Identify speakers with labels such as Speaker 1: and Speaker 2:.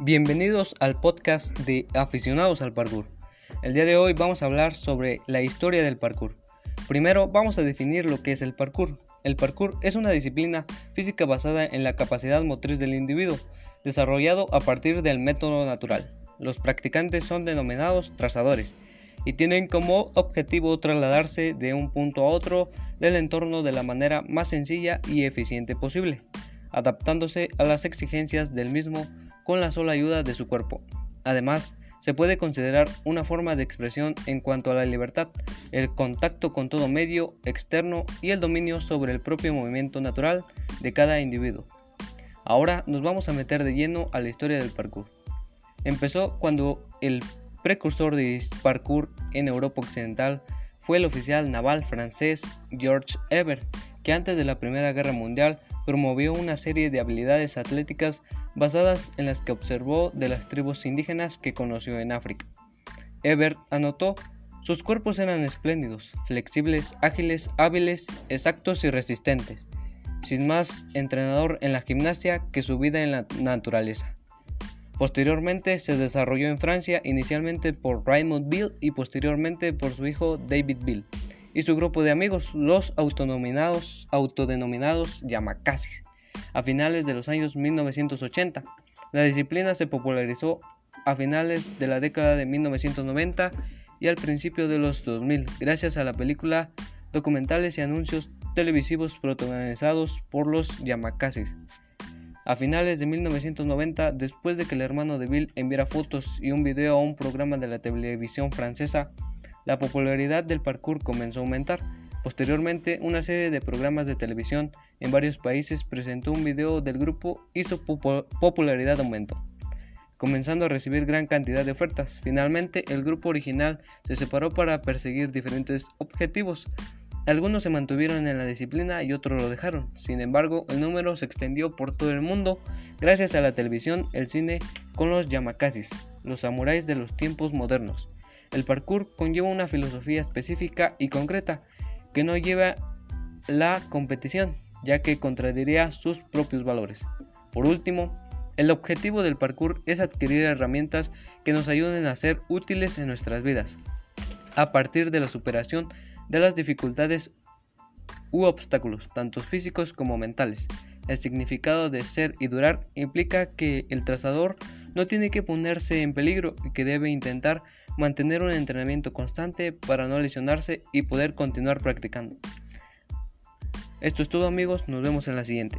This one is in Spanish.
Speaker 1: Bienvenidos al podcast de Aficionados al Parkour. El día de hoy vamos a hablar sobre la historia del parkour. Primero vamos a definir lo que es el parkour. El parkour es una disciplina física basada en la capacidad motriz del individuo, desarrollado a partir del método natural. Los practicantes son denominados trazadores y tienen como objetivo trasladarse de un punto a otro del entorno de la manera más sencilla y eficiente posible, adaptándose a las exigencias del mismo con la sola ayuda de su cuerpo. Además, se puede considerar una forma de expresión en cuanto a la libertad, el contacto con todo medio externo y el dominio sobre el propio movimiento natural de cada individuo. Ahora nos vamos a meter de lleno a la historia del parkour. Empezó cuando el precursor de parkour en Europa Occidental fue el oficial naval francés Georges Eber, que antes de la Primera Guerra Mundial promovió una serie de habilidades atléticas basadas en las que observó de las tribus indígenas que conoció en África. Ebert anotó, sus cuerpos eran espléndidos, flexibles, ágiles, hábiles, exactos y resistentes, sin más entrenador en la gimnasia que su vida en la naturaleza. Posteriormente se desarrolló en Francia inicialmente por Raymond Bill y posteriormente por su hijo David Bill y su grupo de amigos, los autodenominados, autodenominados Yamakasis. A finales de los años 1980, la disciplina se popularizó a finales de la década de 1990 y al principio de los 2000, gracias a la película, documentales y anuncios televisivos protagonizados por los Yamakasis. A finales de 1990, después de que el hermano de Bill enviara fotos y un video a un programa de la televisión francesa, la popularidad del parkour comenzó a aumentar. Posteriormente, una serie de programas de televisión en varios países presentó un video del grupo y su popularidad aumentó, comenzando a recibir gran cantidad de ofertas. Finalmente, el grupo original se separó para perseguir diferentes objetivos. Algunos se mantuvieron en la disciplina y otros lo dejaron. Sin embargo, el número se extendió por todo el mundo gracias a la televisión, el cine con los yamakasis, los samuráis de los tiempos modernos. El parkour conlleva una filosofía específica y concreta que no lleva la competición, ya que contradiría sus propios valores. Por último, el objetivo del parkour es adquirir herramientas que nos ayuden a ser útiles en nuestras vidas, a partir de la superación de las dificultades u obstáculos, tanto físicos como mentales. El significado de ser y durar implica que el trazador no tiene que ponerse en peligro y que debe intentar mantener un entrenamiento constante para no lesionarse y poder continuar practicando. Esto es todo amigos, nos vemos en la siguiente.